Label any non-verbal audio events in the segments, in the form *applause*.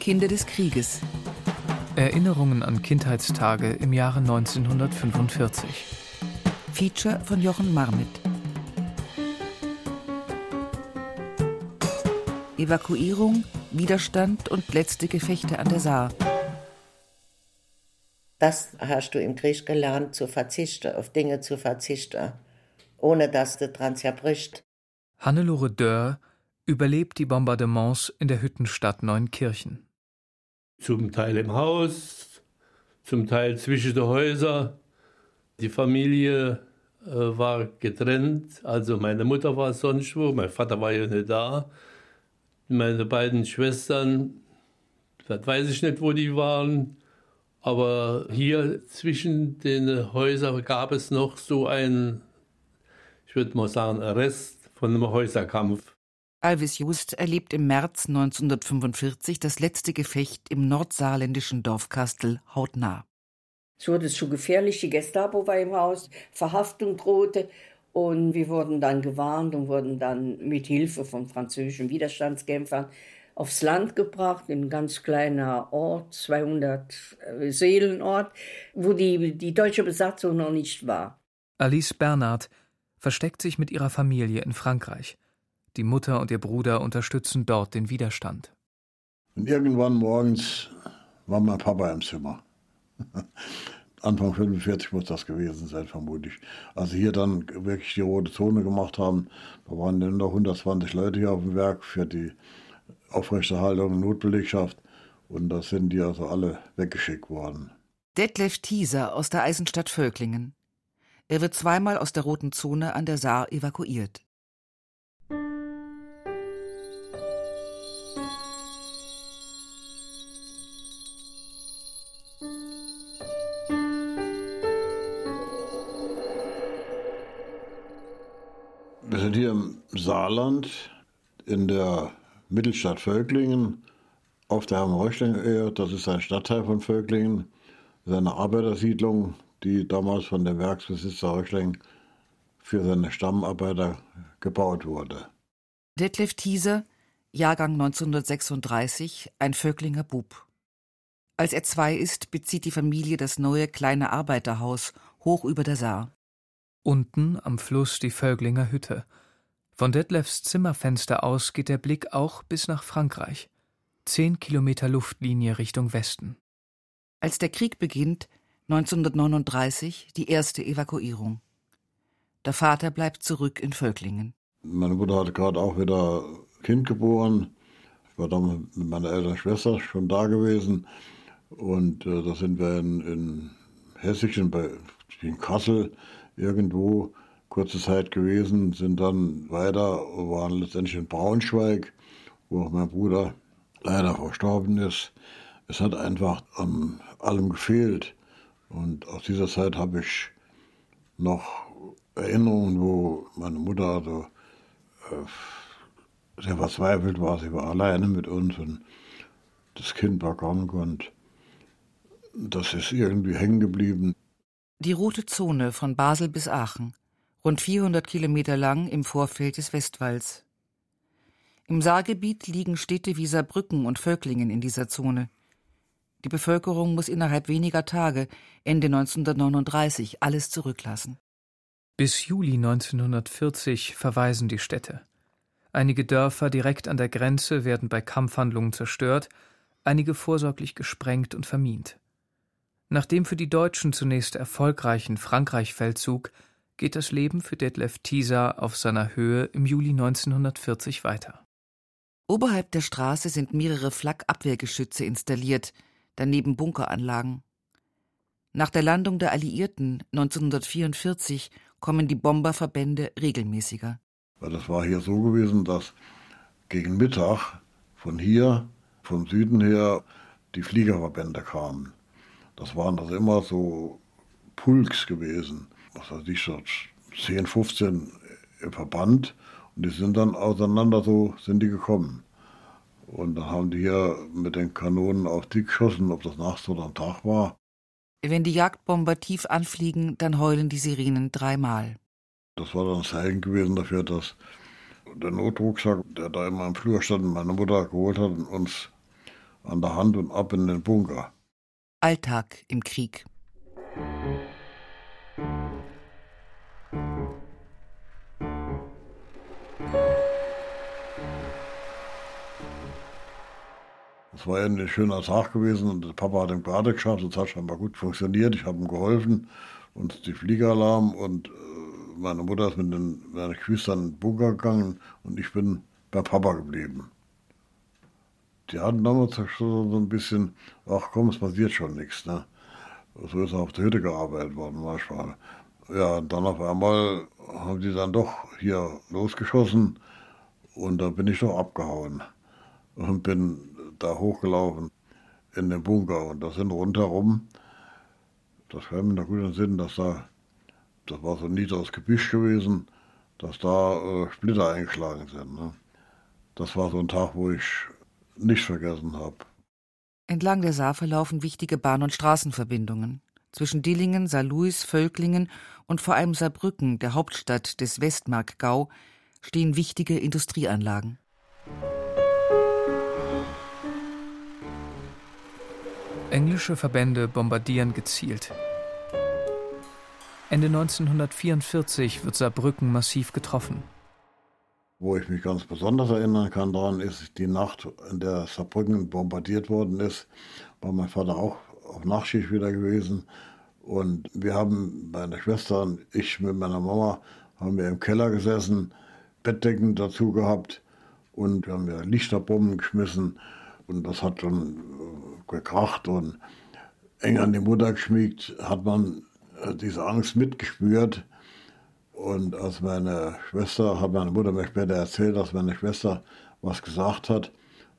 Kinder des Krieges. Erinnerungen an Kindheitstage im Jahre 1945. Feature von Jochen Marmit. Evakuierung, Widerstand und letzte Gefechte an der Saar. Das hast du im Krieg gelernt, zu verzichten, auf Dinge zu verzichten, ohne dass du dran zerbricht. Hannelore Dörr überlebt die Bombardements in der Hüttenstadt Neunkirchen. Zum Teil im Haus, zum Teil zwischen den Häusern. Die Familie äh, war getrennt, also meine Mutter war sonst wo, mein Vater war ja nicht da. Meine beiden Schwestern, das weiß ich nicht, wo die waren. Aber hier zwischen den Häusern gab es noch so ein, ich würde mal sagen, Rest von einem Häuserkampf. Alvis Just erlebt im März 1945 das letzte Gefecht im nordsaarländischen Dorf Kastel hautnah. Es wurde schon gefährlich, die Gestapo war im Haus, Verhaftung drohte und wir wurden dann gewarnt und wurden dann mit Hilfe von französischen Widerstandskämpfern aufs Land gebracht, in ein ganz kleiner Ort, 200 äh, Seelenort, wo die, die deutsche Besatzung noch nicht war. Alice Bernhard versteckt sich mit ihrer Familie in Frankreich. Die Mutter und ihr Bruder unterstützen dort den Widerstand. Und irgendwann morgens war mein Papa im Zimmer. *laughs* Anfang 45 muss das gewesen sein, vermutlich. Als sie hier dann wirklich die rote Zone gemacht haben, da waren dann noch 120 Leute hier auf dem Werk für die Aufrechterhaltung und Notbelegschaft. Und da sind die also alle weggeschickt worden. Detlef Thieser aus der Eisenstadt Völklingen. Er wird zweimal aus der roten Zone an der Saar evakuiert. Wir sind hier im Saarland in der Mittelstadt Völklingen auf der Hermann-Reuchling-Ehe. Das ist ein Stadtteil von Völklingen. Das ist eine Arbeitersiedlung, die damals von dem Werksbesitzer Reuchling für seine Stammarbeiter gebaut wurde. Detlef Thieser, Jahrgang 1936, ein Völklinger Bub. Als er zwei ist, bezieht die Familie das neue kleine Arbeiterhaus hoch über der Saar. Unten am Fluss die Völklinger Hütte. Von Detlefs Zimmerfenster aus geht der Blick auch bis nach Frankreich. Zehn Kilometer Luftlinie Richtung Westen. Als der Krieg beginnt, 1939, die erste Evakuierung. Der Vater bleibt zurück in Völklingen. Meine Mutter hatte gerade auch wieder Kind geboren. Ich war dann mit meiner älteren Schwester schon da gewesen. Und äh, da sind wir in, in Hessischen, bei, in Kassel, irgendwo kurze Zeit gewesen, sind dann weiter, waren letztendlich in Braunschweig, wo auch mein Bruder leider verstorben ist. Es hat einfach an allem gefehlt. Und aus dieser Zeit habe ich noch Erinnerungen, wo meine Mutter also sehr verzweifelt war. Sie war alleine mit uns und das Kind war krank und das ist irgendwie hängen geblieben. Die rote Zone von Basel bis Aachen, rund 400 Kilometer lang im Vorfeld des Westwalls. Im Saargebiet liegen Städte wie Saarbrücken und Völklingen in dieser Zone. Die Bevölkerung muss innerhalb weniger Tage, Ende 1939, alles zurücklassen. Bis Juli 1940 verweisen die Städte. Einige Dörfer direkt an der Grenze werden bei Kampfhandlungen zerstört, einige vorsorglich gesprengt und vermint. Nach dem für die Deutschen zunächst erfolgreichen Frankreich-Feldzug geht das Leben für Detlef Thieser auf seiner Höhe im Juli 1940 weiter. Oberhalb der Straße sind mehrere Flak-Abwehrgeschütze installiert, daneben Bunkeranlagen. Nach der Landung der Alliierten 1944 kommen die Bomberverbände regelmäßiger. Das war hier so gewesen, dass gegen Mittag von hier, vom Süden her, die Fliegerverbände kamen. Das waren also immer so Pulks gewesen, was weiß ich, so 10, 15 im Verband. Und die sind dann auseinander so, sind die gekommen. Und dann haben die hier mit den Kanonen auf die geschossen, ob das nachts oder am Tag war. Wenn die Jagdbomber tief anfliegen, dann heulen die Sirenen dreimal. Das war dann ein Zeichen gewesen dafür, dass der Notrucksack, der da immer im Flur stand, meine Mutter geholt hat und uns an der Hand und ab in den Bunker. Alltag im Krieg. Es war ein schöner Tag gewesen und Papa hat ihm gerade geschafft. Es hat scheinbar gut funktioniert. Ich habe ihm geholfen und die Fliegeralarm und äh, meine Mutter ist mit den, Geschwistern in den Bunker gegangen und ich bin bei Papa geblieben. Die hatten damals so ein bisschen, ach komm, es passiert schon nichts. Ne? So ist auf der Hütte gearbeitet worden manchmal. Ja, dann auf einmal haben die dann doch hier losgeschossen und da bin ich doch abgehauen und bin da hochgelaufen in den Bunker und da sind rundherum, das kann mir noch gut in Sinn, dass da, das war so ein niedriges Gebüsch gewesen, dass da äh, Splitter eingeschlagen sind. Ne? Das war so ein Tag, wo ich nicht vergessen habe. Entlang der Saar verlaufen wichtige Bahn- und Straßenverbindungen. Zwischen Dillingen, Saarlouis, Völklingen und vor allem Saarbrücken, der Hauptstadt des Westmarkgau, stehen wichtige Industrieanlagen. Englische Verbände bombardieren gezielt. Ende 1944 wird Saarbrücken massiv getroffen. Wo ich mich ganz besonders erinnern kann daran, ist die Nacht, in der Saarbrücken bombardiert worden ist, war mein Vater auch auf Nachtschicht wieder gewesen. Und wir haben, meine Schwester und ich mit meiner Mama, haben wir im Keller gesessen, Bettdecken dazu gehabt und wir haben ja Lichterbomben geschmissen. Und das hat dann äh, gekracht und eng an die Mutter geschmiegt, hat man äh, diese Angst mitgespürt. Und als meine Schwester, hat meine Mutter mir später erzählt, dass meine Schwester was gesagt hat.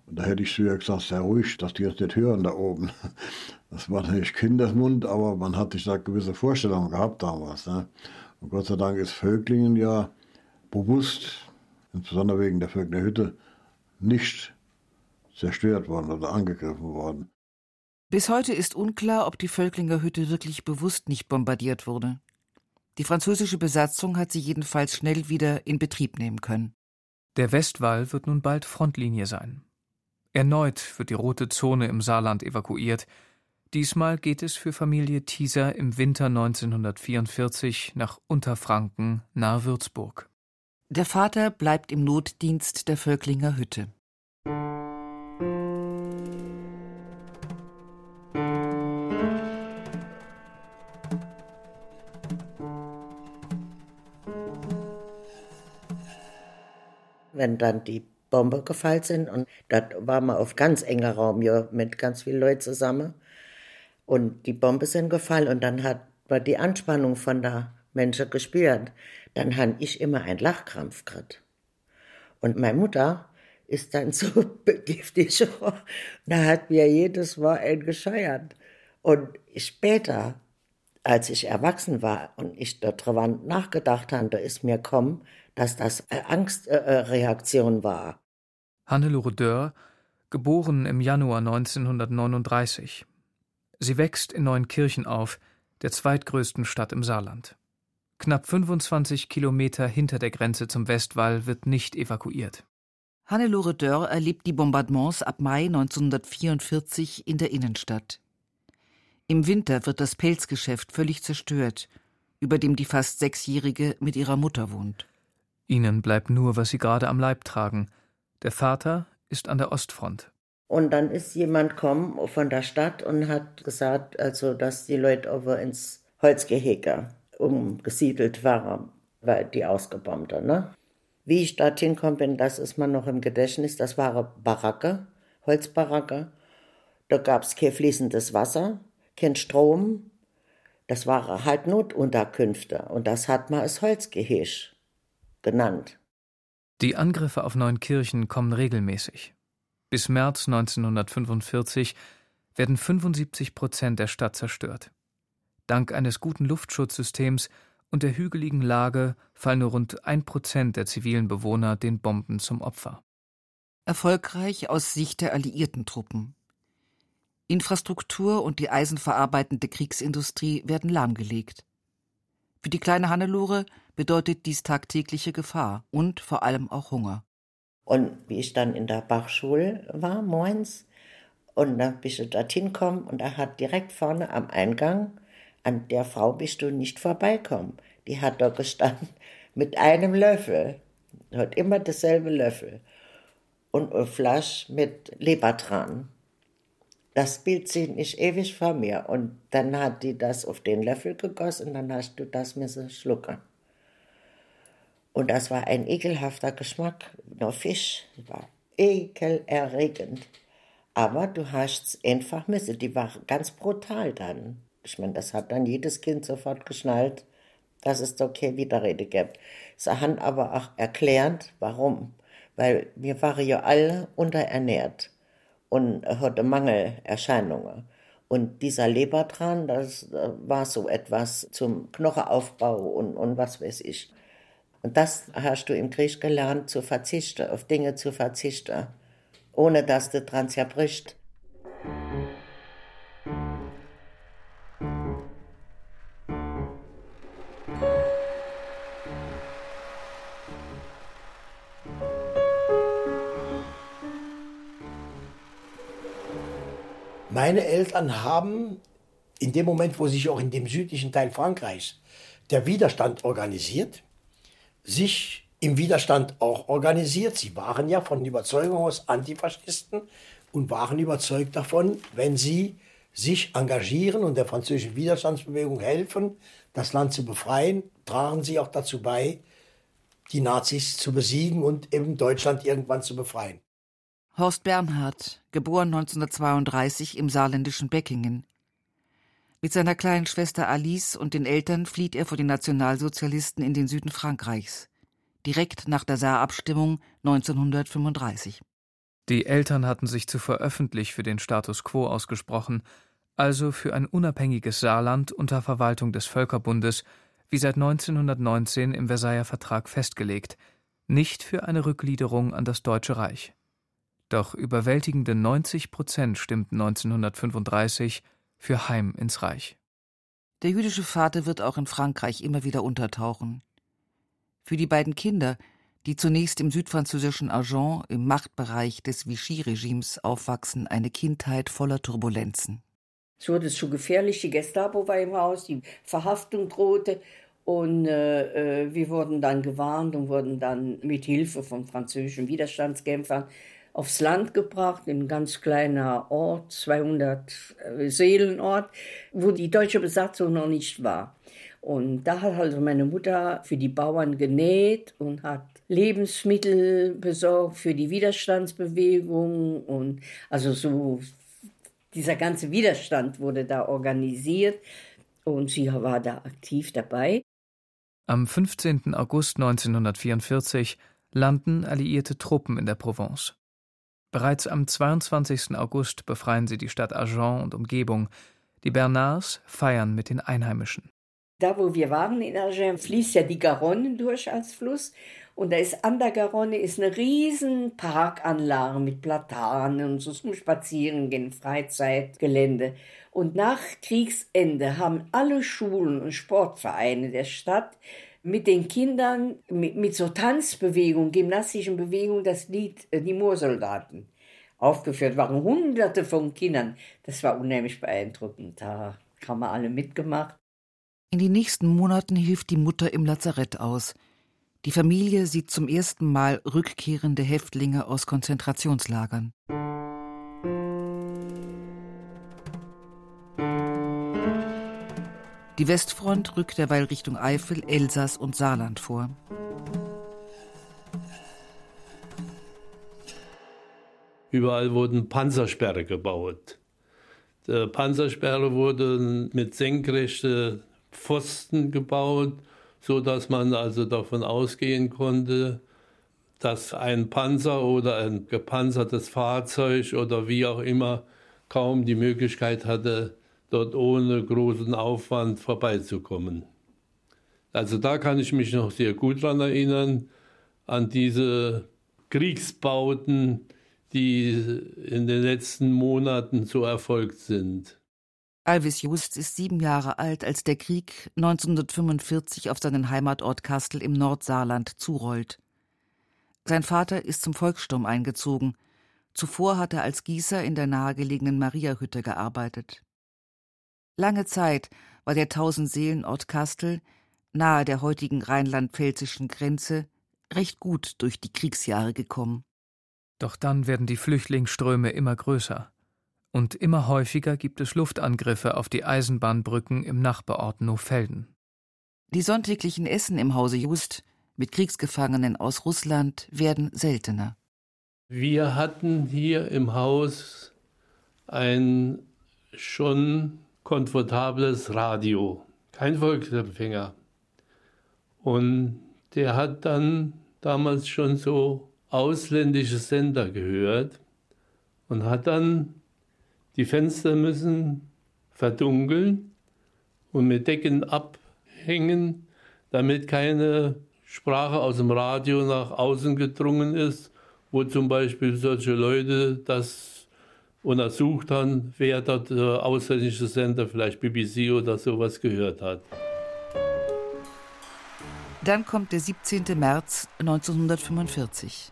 Und da hätte ich zu ihr gesagt, sehr ruhig, dass die jetzt nicht hören da oben. *laughs* Das war natürlich Kindesmund, aber man hat sich da gewisse Vorstellungen gehabt damals. Ne? Und Gott sei Dank ist Völklingen ja bewusst, insbesondere wegen der Völklinger Hütte, nicht zerstört worden oder angegriffen worden. Bis heute ist unklar, ob die Völklinger Hütte wirklich bewusst nicht bombardiert wurde. Die französische Besatzung hat sie jedenfalls schnell wieder in Betrieb nehmen können. Der Westwall wird nun bald Frontlinie sein. Erneut wird die rote Zone im Saarland evakuiert. Diesmal geht es für Familie Thieser im Winter 1944 nach Unterfranken nahe Würzburg. Der Vater bleibt im Notdienst der Völklinger Hütte. Wenn dann die Bombe gefallen sind. Und da waren wir auf ganz enger Raum ja, mit ganz vielen Leuten zusammen. Und die Bombe sind gefallen und dann hat man die Anspannung von der Menschen gespürt. Dann habe ich immer einen Lachkrampf gekriegt. Und meine Mutter ist dann *laughs* so begiftigt. da hat mir jedes Mal ein gescheuert. Und später, als ich erwachsen war und ich darüber nachgedacht habe, da ist mir gekommen, dass das äh, Angstreaktion äh, war. Hannelore Dörr, geboren im Januar 1939. Sie wächst in Neunkirchen auf, der zweitgrößten Stadt im Saarland. Knapp 25 Kilometer hinter der Grenze zum Westwall wird nicht evakuiert. Hannelore Dörr erlebt die Bombardements ab Mai 1944 in der Innenstadt. Im Winter wird das Pelzgeschäft völlig zerstört, über dem die fast Sechsjährige mit ihrer Mutter wohnt. Ihnen bleibt nur, was Sie gerade am Leib tragen. Der Vater ist an der Ostfront. Und dann ist jemand gekommen von der Stadt und hat gesagt, also dass die Leute over ins Holzgehege umgesiedelt waren, weil die ausgebombt haben. Ne? Wie ich dorthin gekommen bin, das ist mir noch im Gedächtnis. Das waren Baracke, Holzbaracke. Da gab es kein fließendes Wasser, kein Strom. Das waren halt Notunterkünfte. Und das hat man als Holzgehege genannt. Die Angriffe auf Neunkirchen kommen regelmäßig. Bis März 1945 werden 75 Prozent der Stadt zerstört. Dank eines guten Luftschutzsystems und der hügeligen Lage fallen nur rund ein Prozent der zivilen Bewohner den Bomben zum Opfer. Erfolgreich aus Sicht der alliierten Truppen. Infrastruktur und die eisenverarbeitende Kriegsindustrie werden lahmgelegt. Für die kleine Hannelore bedeutet dies tagtägliche Gefahr und vor allem auch Hunger. Und wie ich dann in der Bachschule war, morgens, Und dann bist du dorthin gekommen und er hat direkt vorne am Eingang, an der Frau bist du nicht vorbeikommen. Die hat da gestanden *laughs* mit einem Löffel, hat immer dasselbe Löffel und eine Flasche mit Lebertran. Das Bild sieht nicht ewig vor mir. Und dann hat die das auf den Löffel gegossen und dann hast du das müssen schlucken. Und das war ein ekelhafter Geschmack. Nur Fisch war ekelerregend. Aber du hast es einfach müssen. Die war ganz brutal dann. Ich meine, das hat dann jedes Kind sofort geschnallt, dass es da keine Widerrede gibt. Sie haben aber auch erklärt, warum. Weil wir waren ja alle unterernährt und hatte Mangelerscheinungen. Und dieser Lebertran, das äh, war so etwas zum Knochenaufbau und, und was weiß ich. Und das hast du im Krieg gelernt, zu verzichten, auf Dinge zu verzichten, ohne dass du dran zerbricht. Meine Eltern haben in dem Moment, wo sich auch in dem südlichen Teil Frankreichs der Widerstand organisiert, sich im Widerstand auch organisiert. Sie waren ja von Überzeugung aus Antifaschisten und waren überzeugt davon, wenn sie sich engagieren und der französischen Widerstandsbewegung helfen, das Land zu befreien, tragen sie auch dazu bei, die Nazis zu besiegen und eben Deutschland irgendwann zu befreien. Horst Bernhard, geboren 1932 im saarländischen Beckingen. Mit seiner kleinen Schwester Alice und den Eltern flieht er vor den Nationalsozialisten in den Süden Frankreichs, direkt nach der Saarabstimmung 1935. Die Eltern hatten sich zuvor öffentlich für den Status quo ausgesprochen, also für ein unabhängiges Saarland unter Verwaltung des Völkerbundes, wie seit 1919 im Versailler Vertrag festgelegt, nicht für eine Rückgliederung an das Deutsche Reich. Doch überwältigende 90 Prozent stimmten 1935 für Heim ins Reich. Der jüdische Vater wird auch in Frankreich immer wieder untertauchen. Für die beiden Kinder, die zunächst im südfranzösischen Agen im Machtbereich des Vichy-Regimes aufwachsen, eine Kindheit voller Turbulenzen. Es wurde zu gefährlich, die Gestapo war im Haus, die Verhaftung drohte und äh, äh wir wurden dann gewarnt und wurden dann mit Hilfe von französischen Widerstandskämpfern aufs Land gebracht, in ein ganz kleiner Ort, 200 äh, Seelenort, wo die deutsche Besatzung noch nicht war. Und da hat also meine Mutter für die Bauern genäht und hat Lebensmittel besorgt für die Widerstandsbewegung und also so dieser ganze Widerstand wurde da organisiert und sie war da aktiv dabei. Am 15. August 1944 landen alliierte Truppen in der Provence. Bereits am 22. August befreien sie die Stadt Agen und Umgebung. Die Bernards feiern mit den Einheimischen. Da, wo wir waren in Agen, fließt ja die Garonne durch als Fluss. Und da ist an der Garonne ist eine riesen Parkanlage mit Platanen und so zum Spazierengehen, Freizeitgelände. Und nach Kriegsende haben alle Schulen und Sportvereine der Stadt mit den Kindern mit, mit so Tanzbewegungen, gymnastischen Bewegungen das Lied äh, Die Moorsoldaten aufgeführt waren. Hunderte von Kindern. Das war unheimlich beeindruckend. Da haben wir alle mitgemacht. In den nächsten Monaten hilft die Mutter im Lazarett aus. Die Familie sieht zum ersten Mal rückkehrende Häftlinge aus Konzentrationslagern. Die Westfront rückt derweil Richtung Eifel, Elsass und Saarland vor. Überall wurden Panzersperre gebaut. Die Panzersperre wurde mit senkrechten Pfosten gebaut, so dass man also davon ausgehen konnte, dass ein Panzer oder ein gepanzertes Fahrzeug oder wie auch immer kaum die Möglichkeit hatte, dort ohne großen Aufwand vorbeizukommen. Also da kann ich mich noch sehr gut daran erinnern, an diese Kriegsbauten, die in den letzten Monaten so erfolgt sind. Alvis Just ist sieben Jahre alt, als der Krieg 1945 auf seinen Heimatort Kastel im Nordsaarland zurollt. Sein Vater ist zum Volkssturm eingezogen. Zuvor hat er als Gießer in der nahegelegenen Mariahütte gearbeitet. Lange Zeit war der Tausendseelenort Kastel, nahe der heutigen rheinland-pfälzischen Grenze, recht gut durch die Kriegsjahre gekommen. Doch dann werden die Flüchtlingsströme immer größer. Und immer häufiger gibt es Luftangriffe auf die Eisenbahnbrücken im Nachbarort Nofelden. Die sonntäglichen Essen im Hause Just mit Kriegsgefangenen aus Russland werden seltener. Wir hatten hier im Haus ein schon komfortables Radio, kein Volksempfänger. Und der hat dann damals schon so ausländische Sender gehört und hat dann die Fenster müssen verdunkeln und mit Decken abhängen, damit keine Sprache aus dem Radio nach außen gedrungen ist, wo zum Beispiel solche Leute das untersucht haben, wer dort äh, ausländische Sender, vielleicht BBC oder sowas gehört hat. Dann kommt der 17. März 1945.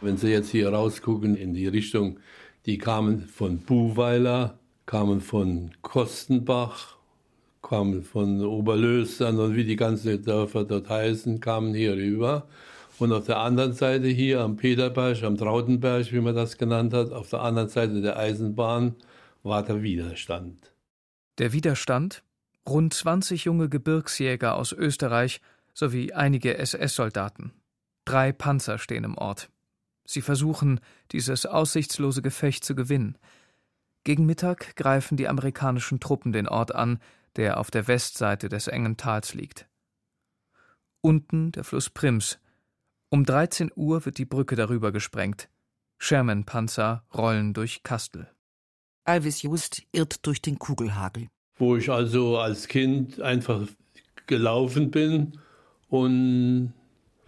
Wenn Sie jetzt hier rausgucken in die Richtung, die kamen von Buhweiler, kamen von Kostenbach, kamen von Oberlöstern und wie die ganzen Dörfer dort heißen, kamen hier rüber. Und auf der anderen Seite hier am Peterberg, am Trautenberg, wie man das genannt hat, auf der anderen Seite der Eisenbahn war der Widerstand. Der Widerstand rund 20 junge Gebirgsjäger aus Österreich sowie einige SS-Soldaten. Drei Panzer stehen im Ort. Sie versuchen, dieses aussichtslose Gefecht zu gewinnen. Gegen Mittag greifen die amerikanischen Truppen den Ort an, der auf der Westseite des engen Tals liegt. Unten der Fluss Prims. Um 13 Uhr wird die Brücke darüber gesprengt. Sherman-Panzer rollen durch Kastel. Alvis Just irrt durch den Kugelhagel wo ich also als Kind einfach gelaufen bin und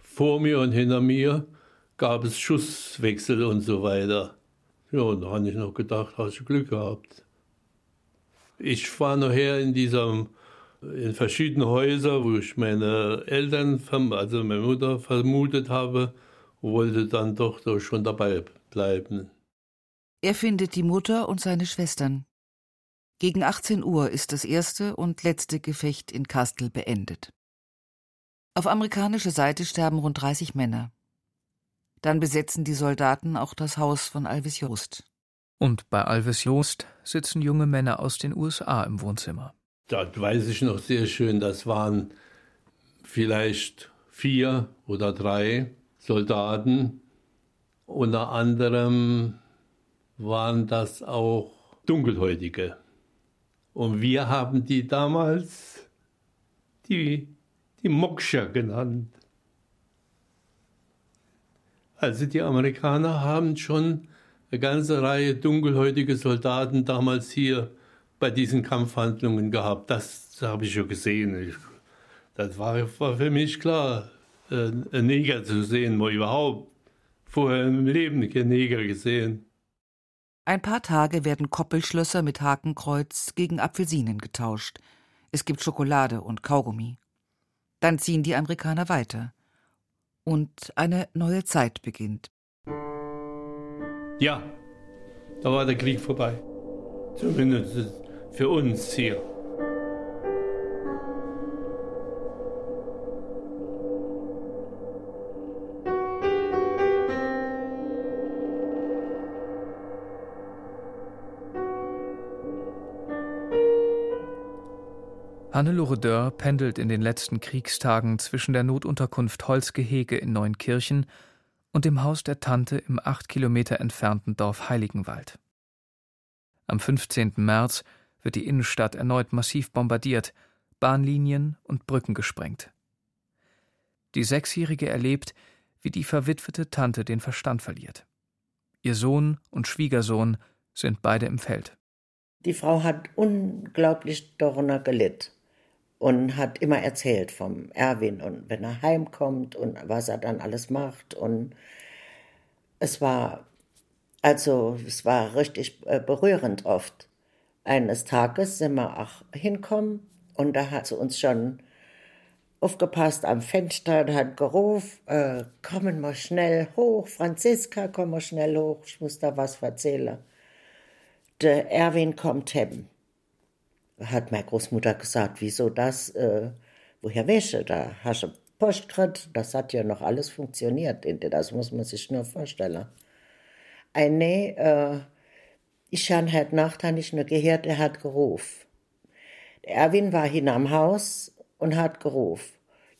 vor mir und hinter mir gab es Schusswechsel und so weiter. Ja, und da habe ich noch gedacht, hast du Glück gehabt. Ich war nachher in diesem, in verschiedenen Häusern, wo ich meine Eltern, also meine Mutter vermutet habe, wollte dann doch schon dabei bleiben. Er findet die Mutter und seine Schwestern. Gegen 18 Uhr ist das erste und letzte Gefecht in Kastel beendet. Auf amerikanischer Seite sterben rund 30 Männer. Dann besetzen die Soldaten auch das Haus von Alvis Jost. Und bei Alvis Jost sitzen junge Männer aus den USA im Wohnzimmer. Das weiß ich noch sehr schön. Das waren vielleicht vier oder drei Soldaten. Unter anderem waren das auch Dunkelhäutige. Und wir haben die damals die, die Moksha genannt. Also die Amerikaner haben schon eine ganze Reihe dunkelhäutige Soldaten damals hier bei diesen Kampfhandlungen gehabt. Das habe ich schon gesehen. Ich, das war, war, für mich klar, äh, einen Neger zu sehen, mal überhaupt. Vorher im Leben keinen Neger gesehen. Ein paar Tage werden Koppelschlösser mit Hakenkreuz gegen Apfelsinen getauscht. Es gibt Schokolade und Kaugummi. Dann ziehen die Amerikaner weiter. Und eine neue Zeit beginnt. Ja, da war der Krieg vorbei. Zumindest für uns hier. Hannelore Dörr pendelt in den letzten Kriegstagen zwischen der Notunterkunft Holzgehege in Neunkirchen und dem Haus der Tante im acht Kilometer entfernten Dorf Heiligenwald. Am 15. März wird die Innenstadt erneut massiv bombardiert, Bahnlinien und Brücken gesprengt. Die Sechsjährige erlebt, wie die verwitwete Tante den Verstand verliert. Ihr Sohn und Schwiegersohn sind beide im Feld. Die Frau hat unglaublich darunter gelitten und hat immer erzählt vom Erwin und wenn er heimkommt und was er dann alles macht und es war also es war richtig äh, berührend oft. Eines Tages sind wir auch hinkommen und da hat sie uns schon aufgepasst am Fenster und hat gerufen, äh, kommen wir schnell hoch, Franziska, komm mal schnell hoch, ich muss da was erzählen. Der Erwin kommt hem. Hat meine Großmutter gesagt, wieso das, äh, woher wäsche, da hast du Post gekriegt, das hat ja noch alles funktioniert, das muss man sich nur vorstellen. Ein äh, ich habe heute Nacht nicht nur gehört, er hat gerufen. Der Erwin war hin am Haus und hat gerufen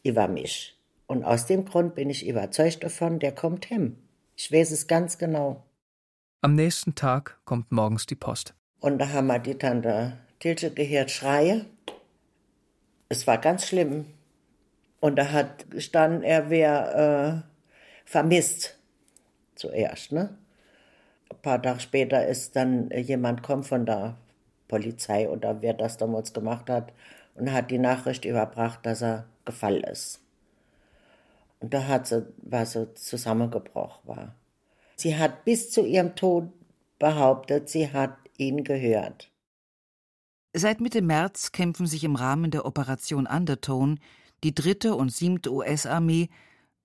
über mich. Und aus dem Grund bin ich überzeugt davon, der kommt hin. Ich weiß es ganz genau. Am nächsten Tag kommt morgens die Post. Und da haben wir die Tante Tilche gehört schreien. Es war ganz schlimm. Und da hat gestanden, er wäre äh, vermisst. Zuerst, ne? Ein paar Tage später ist dann jemand kommt von der Polizei oder wer das damals gemacht hat und hat die Nachricht überbracht, dass er gefallen ist. Und da hat sie, war sie zusammengebrochen war. Sie hat bis zu ihrem Tod behauptet, sie hat ihn gehört. Seit Mitte März kämpfen sich im Rahmen der Operation Undertone die dritte und siebte US-Armee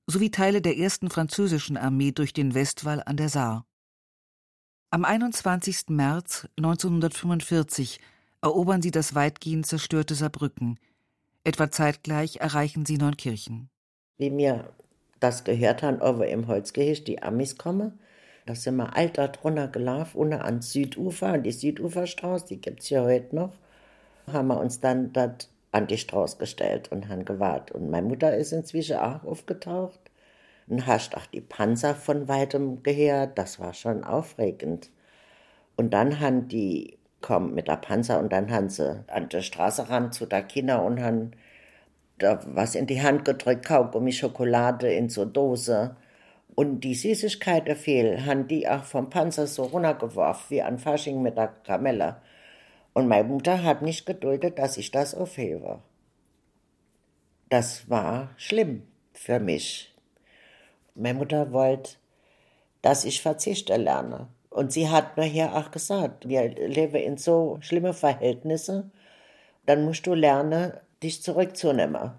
sowie Teile der ersten französischen Armee durch den Westwall an der Saar. Am 21. März 1945 erobern sie das weitgehend zerstörte Saarbrücken. Etwa zeitgleich erreichen sie Neunkirchen. Wie wir das gehört haben, aber im Holzgehirn die Amis kommen, da sind wir alter drunter gelaufen, unten ans Südufer, an die Süduferstraße, die gibt es ja heute noch. Haben wir uns dann dort an die Straße gestellt und haben gewartet. Und meine Mutter ist inzwischen auch aufgetaucht und hast auch die Panzer von weitem gehört. Das war schon aufregend. Und dann haben die kommen mit der Panzer und dann haben sie an der Straße ran zu der Kinder und haben da was in die Hand gedrückt, Kaugummi, Schokolade in so Dose. Und die Süßigkeiten fehl, haben die auch vom Panzer so runtergeworfen, wie an Fasching mit der Kamelle. Und meine Mutter hat nicht geduldet, dass ich das aufhebe. Das war schlimm für mich. Meine Mutter wollte, dass ich verzichte lerne. Und sie hat mir hier auch gesagt, wir leben in so schlimme Verhältnisse, dann musst du lernen, dich zurückzunehmen.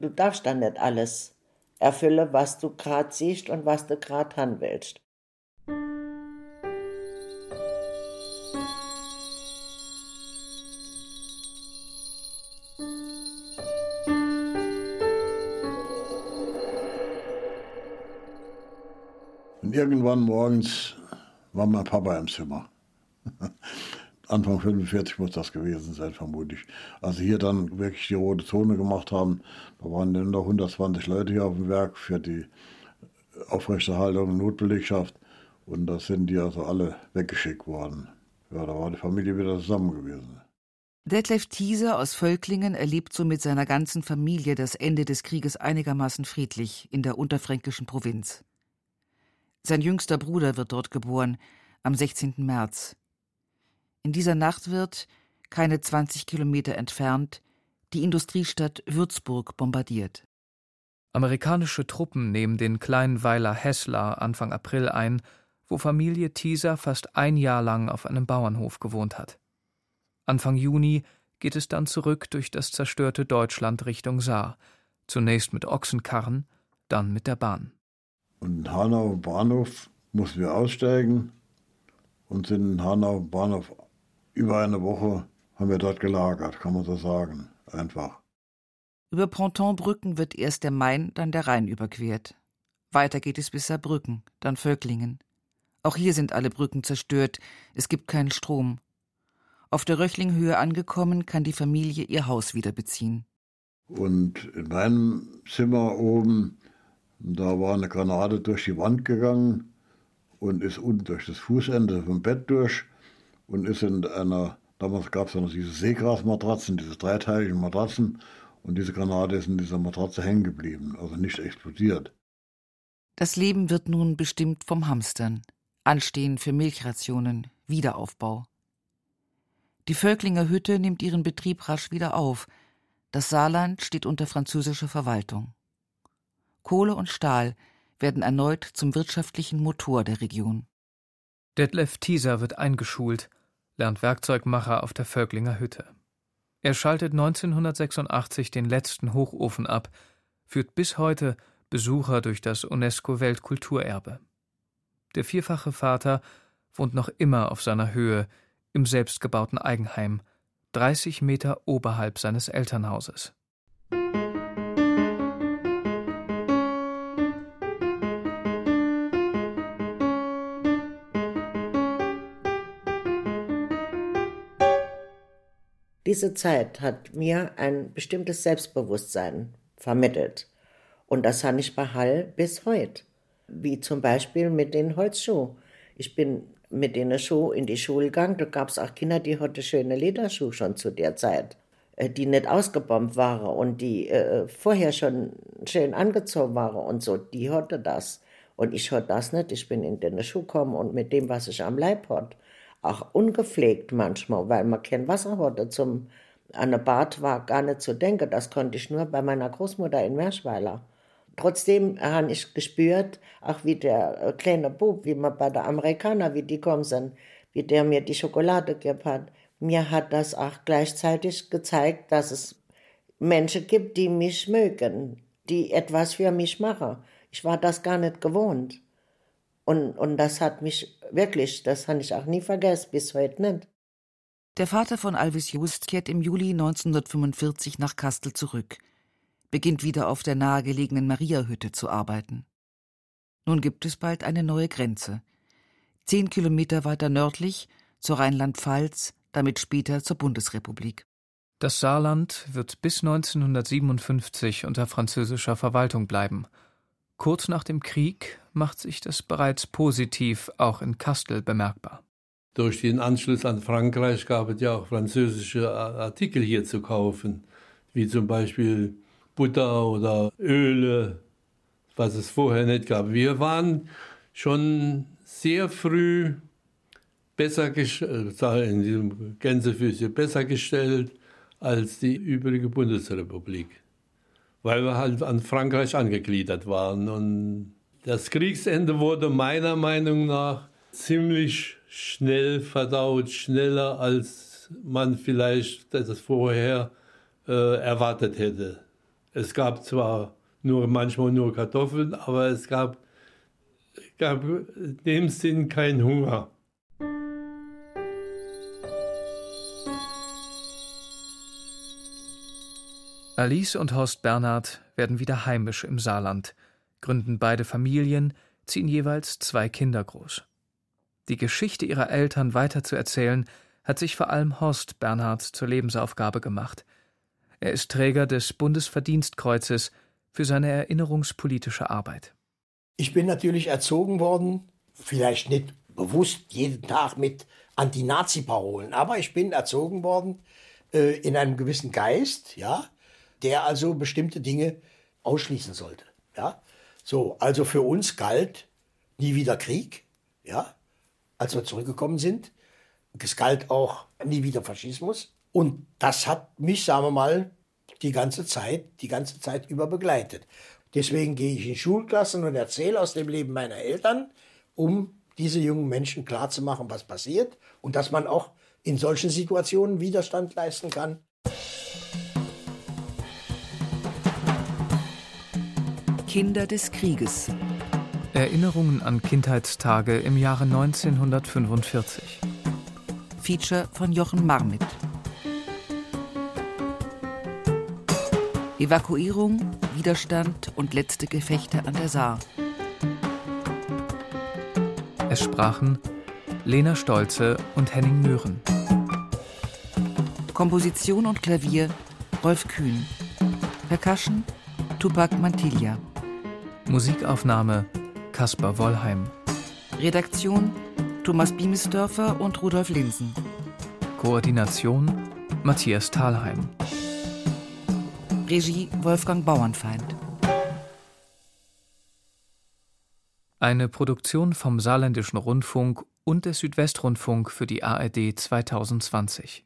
Du darfst dann nicht alles erfüllen, was du gerade siehst und was du gerade haben willst. Irgendwann morgens war mein Papa im Zimmer. *laughs* Anfang 45 muss das gewesen sein, vermutlich. Als sie hier dann wirklich die rote Zone gemacht haben, da waren dann noch 120 Leute hier auf dem Werk für die Aufrechterhaltung und Notbelegschaft. Und da sind die also alle weggeschickt worden. Ja, da war die Familie wieder zusammen gewesen. Detlef Thieser aus Völklingen erlebt so mit seiner ganzen Familie das Ende des Krieges einigermaßen friedlich in der unterfränkischen Provinz. Sein jüngster Bruder wird dort geboren, am 16. März. In dieser Nacht wird, keine 20 Kilometer entfernt, die Industriestadt Würzburg bombardiert. Amerikanische Truppen nehmen den kleinen Weiler Hessler Anfang April ein, wo Familie Thieser fast ein Jahr lang auf einem Bauernhof gewohnt hat. Anfang Juni geht es dann zurück durch das zerstörte Deutschland Richtung Saar, zunächst mit Ochsenkarren, dann mit der Bahn. Und in Hanau Bahnhof mussten wir aussteigen und sind in Hanau Bahnhof über eine Woche haben wir dort gelagert, kann man so sagen. Einfach. Über Pontonbrücken wird erst der Main, dann der Rhein überquert. Weiter geht es bis Saarbrücken, dann Völklingen. Auch hier sind alle Brücken zerstört, es gibt keinen Strom. Auf der Röchlinghöhe angekommen, kann die Familie ihr Haus wieder beziehen. Und in meinem Zimmer oben, da war eine Granate durch die Wand gegangen und ist unten durch das Fußende vom Bett durch und ist in einer, damals gab es ja noch diese Seegrasmatratzen, diese dreiteiligen Matratzen, und diese Granate ist in dieser Matratze hängen geblieben, also nicht explodiert. Das Leben wird nun bestimmt vom Hamstern. Anstehen für Milchrationen, Wiederaufbau. Die Völklinger Hütte nimmt ihren Betrieb rasch wieder auf. Das Saarland steht unter französischer Verwaltung. Kohle und Stahl werden erneut zum wirtschaftlichen Motor der Region. Detlef Thieser wird eingeschult, lernt Werkzeugmacher auf der Völklinger Hütte. Er schaltet 1986 den letzten Hochofen ab, führt bis heute Besucher durch das UNESCO-Weltkulturerbe. Der vierfache Vater wohnt noch immer auf seiner Höhe im selbstgebauten Eigenheim, 30 Meter oberhalb seines Elternhauses. Diese Zeit hat mir ein bestimmtes Selbstbewusstsein vermittelt. Und das habe ich bei Hall bis heute. Wie zum Beispiel mit den Holzschuhen. Ich bin mit den Schuhen in die Schule gegangen. Da gab es auch Kinder, die hatten schöne Lederschuhe schon zu der Zeit, äh, die nicht ausgebombt waren und die äh, vorher schon schön angezogen waren und so. Die hatte das. Und ich hatte das nicht. Ich bin in den Schuh gekommen und mit dem, was ich am Leib hatte, auch ungepflegt manchmal, weil man kein Wasser hatte zum an ein Bad war gar nicht zu denken. Das konnte ich nur bei meiner Großmutter in Merschweiler. Trotzdem habe ich gespürt, auch wie der äh, kleine Bub, wie man bei der Amerikaner, wie die kommen sind, wie der mir die Schokolade gegeben hat. Mir hat das auch gleichzeitig gezeigt, dass es Menschen gibt, die mich mögen, die etwas für mich machen. Ich war das gar nicht gewohnt. Und, und das hat mich wirklich, das habe ich auch nie vergessen, bis heute nicht. Der Vater von Alvis Just kehrt im Juli 1945 nach Kastel zurück, beginnt wieder auf der nahegelegenen Mariahütte zu arbeiten. Nun gibt es bald eine neue Grenze. Zehn Kilometer weiter nördlich zur Rheinland-Pfalz, damit später zur Bundesrepublik. Das Saarland wird bis 1957 unter französischer Verwaltung bleiben – Kurz nach dem Krieg macht sich das bereits positiv auch in Kastel bemerkbar. Durch den Anschluss an Frankreich gab es ja auch französische Artikel hier zu kaufen, wie zum Beispiel Butter oder Öle, was es vorher nicht gab. Wir waren schon sehr früh besser äh, in diesem Gänsefüßchen besser gestellt als die übrige Bundesrepublik weil wir halt an Frankreich angegliedert waren. Und das Kriegsende wurde meiner Meinung nach ziemlich schnell verdaut, schneller als man vielleicht das vorher äh, erwartet hätte. Es gab zwar nur manchmal nur Kartoffeln, aber es gab, gab in dem Sinn keinen Hunger. Alice und Horst Bernhard werden wieder heimisch im Saarland, gründen beide Familien, ziehen jeweils zwei Kinder groß. Die Geschichte ihrer Eltern weiterzuerzählen, hat sich vor allem Horst Bernhard zur Lebensaufgabe gemacht. Er ist Träger des Bundesverdienstkreuzes für seine erinnerungspolitische Arbeit. Ich bin natürlich erzogen worden, vielleicht nicht bewusst jeden Tag mit Anti-Nazi-Parolen, aber ich bin erzogen worden äh, in einem gewissen Geist, ja, der also bestimmte Dinge ausschließen sollte. Ja? So, also für uns galt nie wieder Krieg, ja, als wir zurückgekommen sind. Es galt auch nie wieder Faschismus. Und das hat mich, sagen wir mal, die ganze Zeit, die ganze Zeit über begleitet. Deswegen gehe ich in Schulklassen und erzähle aus dem Leben meiner Eltern, um diese jungen Menschen klarzumachen, was passiert und dass man auch in solchen Situationen Widerstand leisten kann. Kinder des Krieges. Erinnerungen an Kindheitstage im Jahre 1945. Feature von Jochen Marmit. Evakuierung, Widerstand und letzte Gefechte an der Saar. Es sprachen Lena Stolze und Henning Möhren. Komposition und Klavier Rolf Kühn. Percussion Tupac Mantilla. Musikaufnahme Caspar Wollheim. Redaktion Thomas Biemesdörfer und Rudolf Linsen. Koordination Matthias Thalheim. Regie Wolfgang Bauernfeind. Eine Produktion vom Saarländischen Rundfunk und des Südwestrundfunk für die ARD 2020.